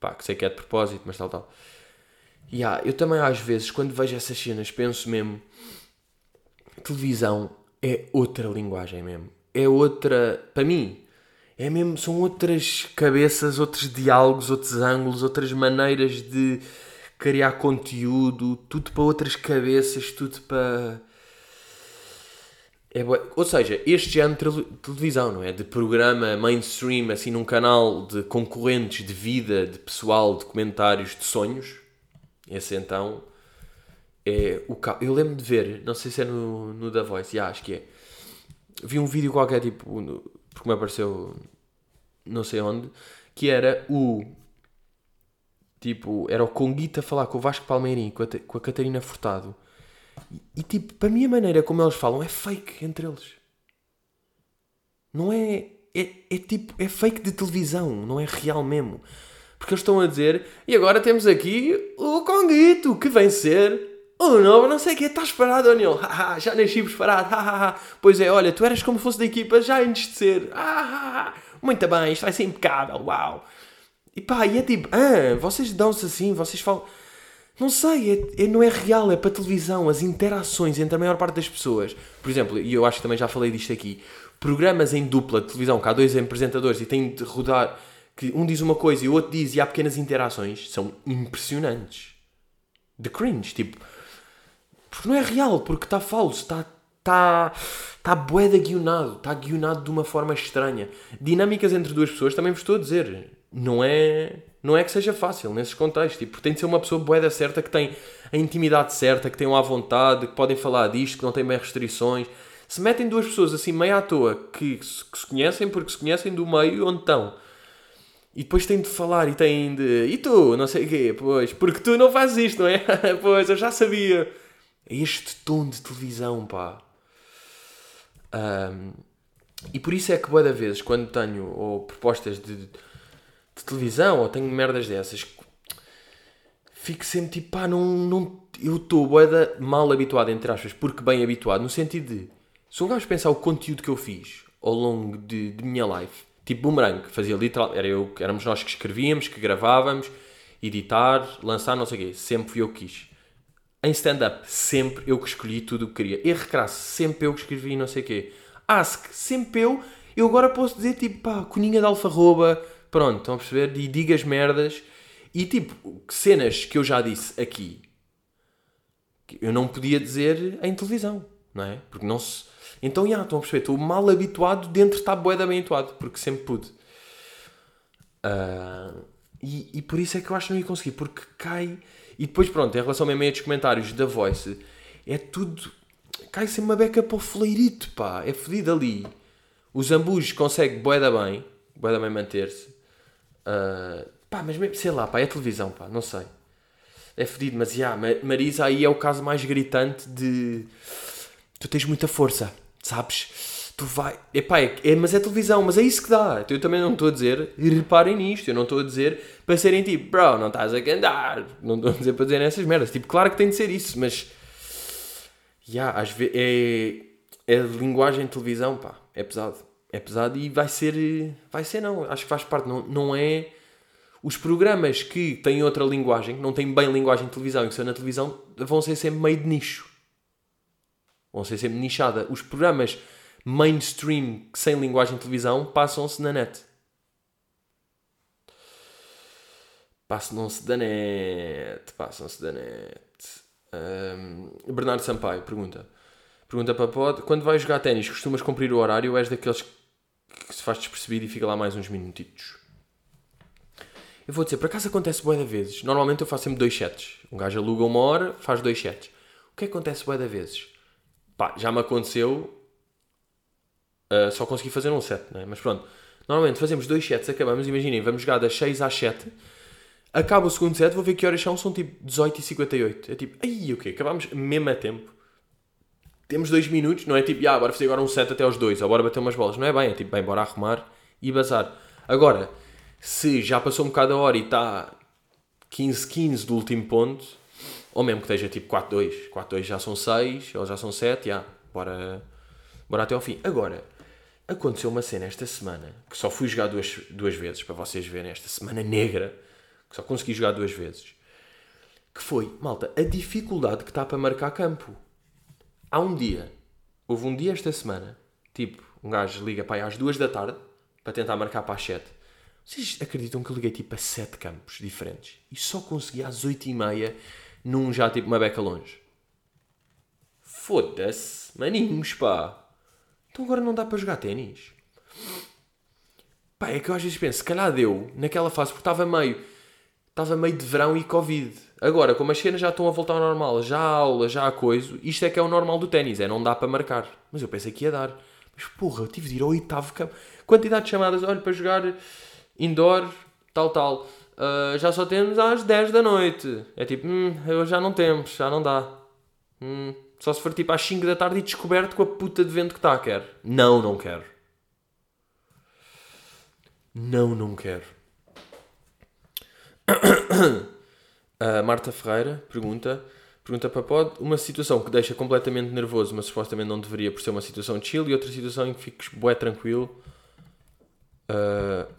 Pá, que sei que é de propósito, mas tal, tal. E yeah, eu também às vezes, quando vejo essas cenas, penso mesmo, televisão é outra linguagem mesmo. É outra. Para mim, é mesmo. São outras cabeças, outros diálogos, outros ângulos, outras maneiras de criar conteúdo, tudo para outras cabeças, tudo para. É Ou seja, este género de televisão, não é? De programa mainstream, assim, num canal de concorrentes de vida, de pessoal, de comentários, de sonhos. Esse então é o carro. Eu lembro de ver, não sei se é no, no The Voice, yeah, acho que é. Vi um vídeo qualquer, tipo, no, porque me apareceu não sei onde, que era o. Tipo, era o Conguita falar com o Vasco Palmeirim, com a, com a Catarina Furtado. E, e, tipo, para mim a maneira como eles falam é fake entre eles. Não é. É, é tipo. É fake de televisão, não é real mesmo. Porque eles estão a dizer. E agora temos aqui o Conguito, que vem ser oh não, não sei o que, estás parado não? já nasci preparado, pois é, olha, tu eras como fosse da equipa já antes de ser, muito bem, isto vai ser impecável, uau. E pá, e é tipo, ah, vocês dão-se assim, vocês falam... Não sei, é, é, não é real, é para televisão, as interações entre a maior parte das pessoas. Por exemplo, e eu acho que também já falei disto aqui, programas em dupla de televisão, que há dois apresentadores e têm de rodar, que um diz uma coisa e o outro diz, e há pequenas interações, são impressionantes. De cringe, tipo. Porque não é real, porque está falso, está. Está. Está boeda guionado, está guionado de uma forma estranha. Dinâmicas entre duas pessoas, também vos estou a dizer, não é não é que seja fácil nesses contextos. Tipo, tem de ser uma pessoa boeda certa que tem a intimidade certa, que tem a vontade, que podem falar disto, que não tem bem restrições. Se metem duas pessoas assim meio à toa que, que se conhecem porque se conhecem do meio onde estão. E depois têm de falar e têm de. E tu? Não sei o quê. Pois, porque tu não fazes isto, não é? pois, eu já sabia. É este tom de televisão, pá. Um, e por isso é que, boa da vezes, quando tenho ou propostas de de televisão ou tenho merdas dessas, fico sempre tipo, pá, não, não, eu estou mal habituado, entre aspas, porque bem habituado, no sentido de, se um gajo pensar o conteúdo que eu fiz ao longo de, de minha life, tipo boomerang, fazia literal, era eu, éramos nós que escrevíamos, que gravávamos, editar, lançar, não sei o quê, sempre fui eu que quis. Em stand-up, sempre eu que escolhi tudo o que queria. Erro crasso, sempre eu que escrevi, não sei o quê. Ask, sempre eu. Eu agora posso dizer tipo, pá, coninha de alfarroba, Pronto, estão a perceber? E digas merdas. E tipo, cenas que eu já disse aqui, que eu não podia dizer em televisão, não é? Porque não se. Então, já, estão a perceber? Estou mal habituado, dentro está boeda bem habituado, porque sempre pude. Uh, e, e por isso é que eu acho que não ia conseguir, porque cai. E depois, pronto, em relação mesmo a estes comentários da Voice, é tudo. Cai sem uma beca para o fleirito, pá. É fodido ali. O Zambujo consegue boeda bem, boeda bem manter-se. Uh, pá, mas mesmo, sei lá, pá, é televisão, pá, não sei. É fedido, mas já, yeah, Marisa aí é o caso mais gritante de. Tu tens muita força, sabes? Tu vai. Epá, é, é, mas é televisão, mas é isso que dá. Eu também não estou a dizer, reparem nisto, eu não estou a dizer para serem tipo, bro, não estás a cantar. Não estou a dizer para dizerem essas merdas. Tipo, claro que tem de ser isso, mas. Já, yeah, às vezes. É, é linguagem de televisão, pá, é pesado é pesado e vai ser. Vai ser, não. Acho que faz parte. Não, não é. Os programas que têm outra linguagem, que não têm bem linguagem de televisão e que são na televisão, vão ser sempre meio de nicho. Vão ser sempre nichada. Os programas mainstream sem linguagem de televisão passam-se na net. Passam-se da net. Passam-se da net. Um, Bernardo Sampaio pergunta. Pergunta para Pod. Quando vais jogar ténis, costumas cumprir o horário ou és daqueles que que se faz despercebido e fica lá mais uns minutitos. Eu vou dizer, por acaso acontece da vezes. Normalmente eu faço sempre dois sets. Um gajo aluga uma hora, faz dois sets. O que é acontece da vezes? Pá, já me aconteceu. Uh, só consegui fazer um set, né? Mas pronto. Normalmente fazemos dois sets, acabamos. Imaginem, vamos jogar das 6 às 7. Acaba o segundo set, vou ver que horas são. São tipo 18 e 58. É tipo, ai, o okay, quê? Acabamos mesmo a tempo temos dois minutos, não é tipo, ah, bora fazer agora um set até aos dois, ou bora bater umas bolas. Não é bem, é tipo, bem, bora arrumar e bazar. Agora, se já passou um bocado a hora e está 15-15 do último ponto, ou mesmo que esteja tipo 4-2, 4-2 já são 6, ou já são 7, já, bora, bora até ao fim. Agora, aconteceu uma cena esta semana, que só fui jogar duas, duas vezes, para vocês verem, esta semana negra, que só consegui jogar duas vezes, que foi, malta, a dificuldade que está para marcar campo. Há um dia, houve um dia esta semana, tipo, um gajo liga para aí às duas da tarde para tentar marcar para as 7. Vocês acreditam que eu liguei tipo a 7 campos diferentes e só consegui às 8 e meia num já tipo uma beca longe? Foda-se, maninhos, pá. Então agora não dá para jogar ténis. Pá, é que eu às vezes penso, se calhar deu naquela fase porque estava meio, estava meio de verão e Covid. Agora, como as cenas já estão a voltar ao normal, já há aula, já há coisa, isto é que é o normal do ténis, é não dá para marcar. Mas eu pensei que ia dar. Mas porra, eu tive de ir ao oitavo campo. Quantidade de chamadas, olha, para jogar indoor, tal, tal. Uh, já só temos às 10 da noite. É tipo, hum, já não temos, já não dá. Hum, só se for tipo às 5 da tarde e descoberto com a puta de vento que está, quer. Não, não quero. Não, não quero. A Marta Ferreira pergunta: Pergunta para pode. Uma situação que deixa completamente nervoso, mas supostamente não deveria por ser uma situação chill, e outra situação em que fiques bué tranquilo, uh,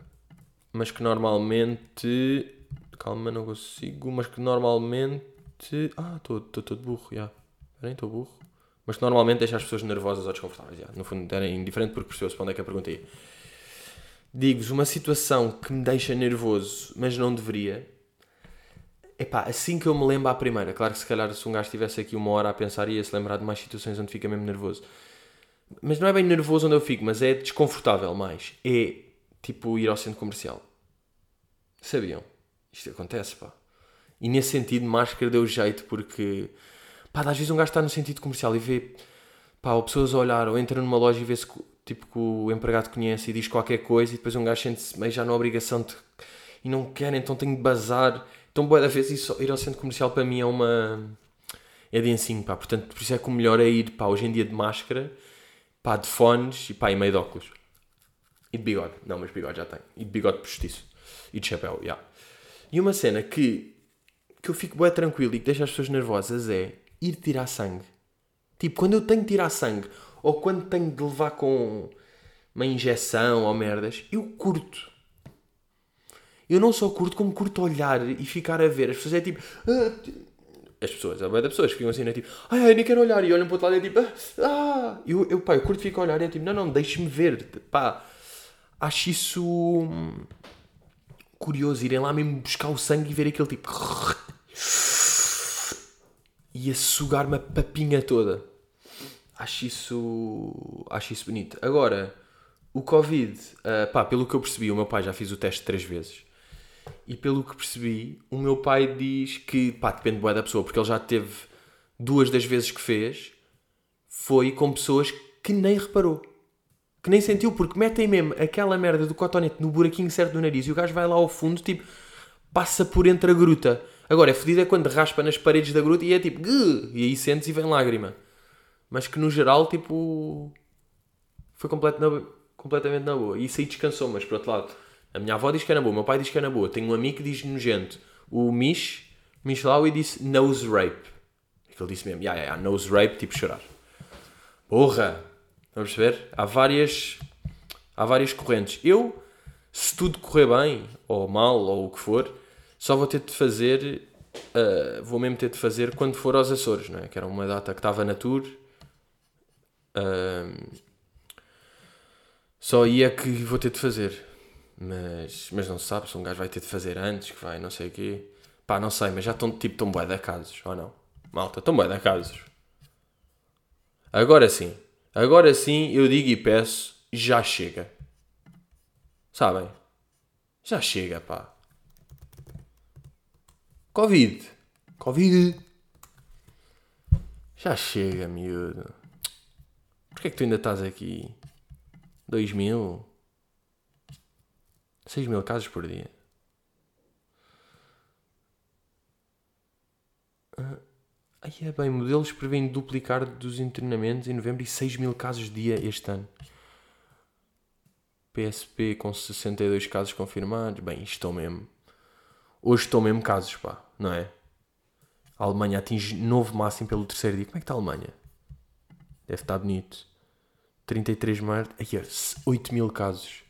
mas que normalmente. Calma, não consigo. Mas que normalmente. Ah, estou todo burro, já. Yeah. Peraí, estou burro. Mas que normalmente deixa as pessoas nervosas ou desconfortáveis. Yeah. No fundo, era indiferente porque percebeu-se para onde é que a pergunta ia. Digo-vos, uma situação que me deixa nervoso, mas não deveria. Epá, assim que eu me lembro à primeira. Claro que se calhar se um gajo estivesse aqui uma hora a pensar ia-se lembrar de mais situações onde fica mesmo nervoso. Mas não é bem nervoso onde eu fico, mas é desconfortável mais. É tipo ir ao centro comercial. Sabiam? Isto acontece, pá. E nesse sentido, máscara deu jeito porque, pá, às vezes um gajo está no sentido comercial e vê, pá, ou pessoas a olhar, ou entra numa loja e vê-se tipo que o empregado conhece e diz qualquer coisa e depois um gajo sente-se meio já na obrigação de e não quer, então tenho de bazar. Então, boa da vez, isso, ir ao centro comercial para mim é uma. é densinho, pá. Portanto, por isso é que o melhor é ir, pá, hoje em dia de máscara, pá, de fones e pá, e meio de óculos. E de bigode. Não, mas bigode já tem. E de bigode postiço. E de chapéu, já. Yeah. E uma cena que, que eu fico bem tranquilo e que deixa as pessoas nervosas é ir tirar sangue. Tipo, quando eu tenho de tirar sangue ou quando tenho de levar com uma injeção ou merdas, eu curto. Eu não só curto, como curto olhar e ficar a ver. As pessoas é tipo. Ah, as pessoas, a maioria das pessoas ficam assim, é tipo, ai, nem quero olhar, e olham para o outro lado e é tipo, ah, eu, eu, pá, eu curto ficar a olhar e é tipo, não, não, deixe-me ver, pá, acho isso hum, curioso, irem lá mesmo buscar o sangue e ver aquele tipo, e a sugar-me a papinha toda. Acho isso. Acho isso bonito. Agora, o Covid, uh, pá, pelo que eu percebi, o meu pai já fez o teste três vezes. E pelo que percebi, o meu pai diz que, pá, depende boa da pessoa, porque ele já teve duas das vezes que fez, foi com pessoas que nem reparou. Que nem sentiu, porque metem mesmo aquela merda do cotonete no buraquinho certo do nariz e o gajo vai lá ao fundo, tipo, passa por entre a gruta. Agora, é fodido é quando raspa nas paredes da gruta e é tipo, e aí sentes e vem lágrima mas que no geral, tipo, foi completo na, completamente na boa. E isso aí descansou, mas por outro lado, a minha avó diz que é na boa, o meu pai diz que é na boa. Tenho um amigo que diz nojento. O Mish, Mishlawi disse nose rape. É que ele disse mesmo, yeah, yeah, nose rape, tipo chorar. Porra! Vamos ver? Há várias, há várias correntes. Eu, se tudo correr bem, ou mal, ou o que for, só vou ter de fazer, uh, vou mesmo ter de fazer quando for aos Açores, não é? Que era uma data que estava na tour só aí é que vou ter de fazer. Mas, mas não se sabe se um gajo vai ter de fazer antes, que vai não sei o quê. Pá, não sei, mas já estão tipo tão bué de casos, ou não? Malta, estão bué de casos. Agora sim, agora sim eu digo e peço, já chega. Sabem? Já chega, pá. Covid. Covid. Já chega, miúdo. Porquê é que tu ainda estás aqui? 2 mil? 6 mil casos por dia? Ah, aí é bem, modelos prevêem duplicar dos internamentos em novembro e 6 mil casos dia este ano. PSP com 62 casos confirmados. Bem, estão mesmo. Hoje estão mesmo casos, pá, não é? A Alemanha atinge novo máximo pelo terceiro dia. Como é que está a Alemanha? Deve estar bonito. 33 de março. Ai, 8 mil casos.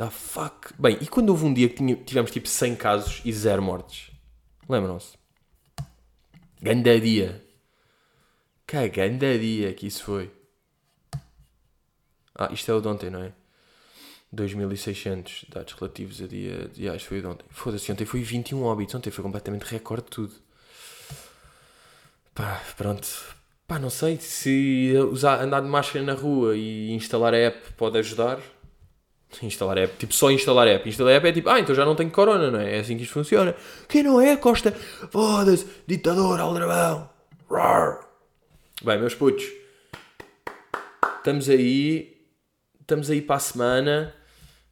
Da fuck. Bem, e quando houve um dia que tinha, tivemos tipo 100 casos e 0 mortes? Lembram-se? Ganda dia. Que ganda dia que isso foi. Ah, isto é o de ontem, não é? 2600 dados relativos a dia. De, ah, isto foi o de ontem. Foda-se, ontem foi 21 óbitos. Ontem foi completamente recorde de tudo. Pá, pronto. Pá, não sei se usar, andar de máscara na rua e instalar a app pode ajudar. Instalar app, tipo só instalar app. Instalar app é tipo, ah, então já não tenho corona, não é? É assim que isto funciona. Quem não é, Costa? Foda-se, ditador, aldrabão. Rar. Bem, meus putos, estamos aí, estamos aí para a semana.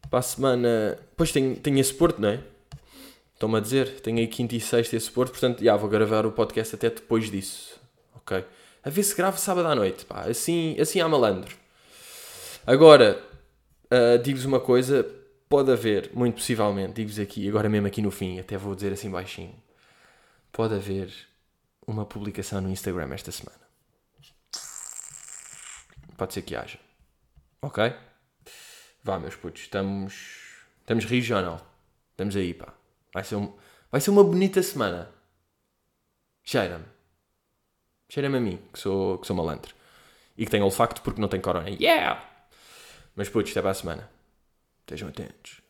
Para a semana, depois tenho, tenho esse porto, não é? Estão-me a dizer, tenho aí quinta e sexta esse porto, portanto, já vou gravar o podcast até depois disso, ok? a ver se gravo sábado à noite, pá, assim, assim há malandro. Agora, uh, digo-vos uma coisa, pode haver, muito possivelmente, digo-vos aqui, agora mesmo aqui no fim, até vou dizer assim baixinho, pode haver uma publicação no Instagram esta semana. Pode ser que haja. Ok? Vá, meus putos, estamos. Estamos regional. Estamos aí, pá. Vai ser, um... Vai ser uma bonita semana. Cheira-me. Cheira-me a mim, que sou, que sou malandro. E que tenho olfacto porque não tenho corona. Yeah! Mas putos, até para a semana. Estejam atentos.